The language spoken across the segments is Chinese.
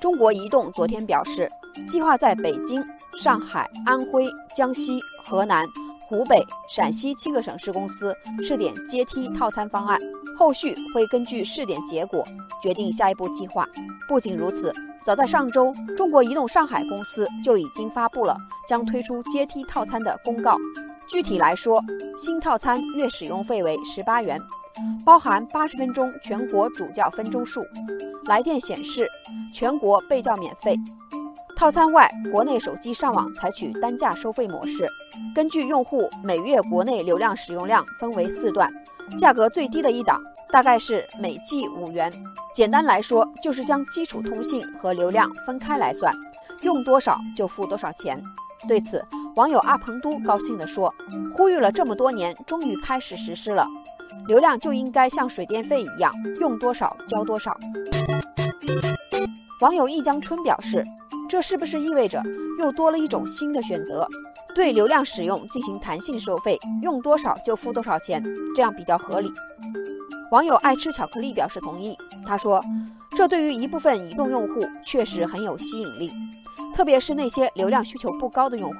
中国移动昨天表示，计划在北京、上海、安徽、江西、河南、湖北、陕西七个省市公司试点阶梯套餐方案，后续会根据试点结果决定下一步计划。不仅如此，早在上周，中国移动上海公司就已经发布了将推出阶梯套餐的公告。具体来说，新套餐月使用费为十八元。包含八十分钟全国主叫分钟数，来电显示全国被叫免费。套餐外，国内手机上网采取单价收费模式，根据用户每月国内流量使用量分为四段，价格最低的一档大概是每 G 五元。简单来说，就是将基础通信和流量分开来算，用多少就付多少钱。对此，网友阿鹏都高兴地说：“呼吁了这么多年，终于开始实施了。”流量就应该像水电费一样，用多少交多少。网友一江春表示，这是不是意味着又多了一种新的选择，对流量使用进行弹性收费，用多少就付多少钱，这样比较合理。网友爱吃巧克力表示同意，他说，这对于一部分移动用户确实很有吸引力，特别是那些流量需求不高的用户。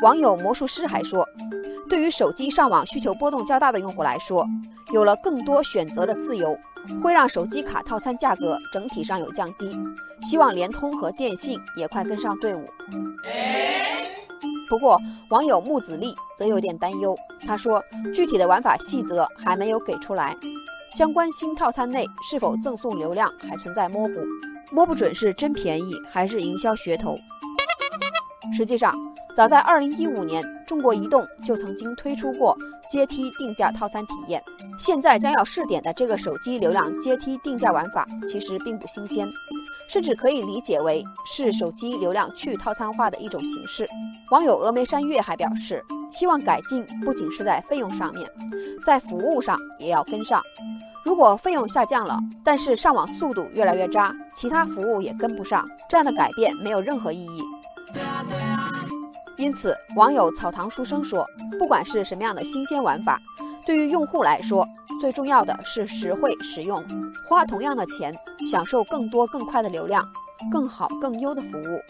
网友魔术师还说。对于手机上网需求波动较大的用户来说，有了更多选择的自由，会让手机卡套餐价格整体上有降低。希望联通和电信也快跟上队伍。不过，网友木子立则有点担忧，他说：“具体的玩法细则还没有给出来，相关新套餐内是否赠送流量还存在模糊，摸不准是真便宜还是营销噱头。”实际上，早在2015年，中国移动就曾经推出过阶梯定价套餐体验。现在将要试点的这个手机流量阶梯定价玩法，其实并不新鲜，甚至可以理解为是手机流量去套餐化的一种形式。网友峨眉山月还表示，希望改进不仅是在费用上面，在服务上也要跟上。如果费用下降了，但是上网速度越来越渣，其他服务也跟不上，这样的改变没有任何意义。因此，网友草堂书生说：“不管是什么样的新鲜玩法，对于用户来说，最重要的是实惠实用，花同样的钱，享受更多更快的流量，更好更优的服务。”